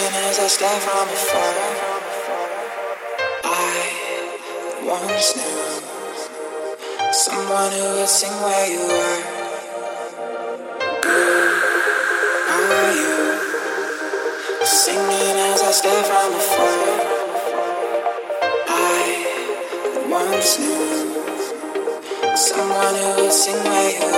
Singing as I stare from afar. I once knew someone who would sing where you are. Who are you? Singing as I stare from afar. I once knew someone who would sing where you are.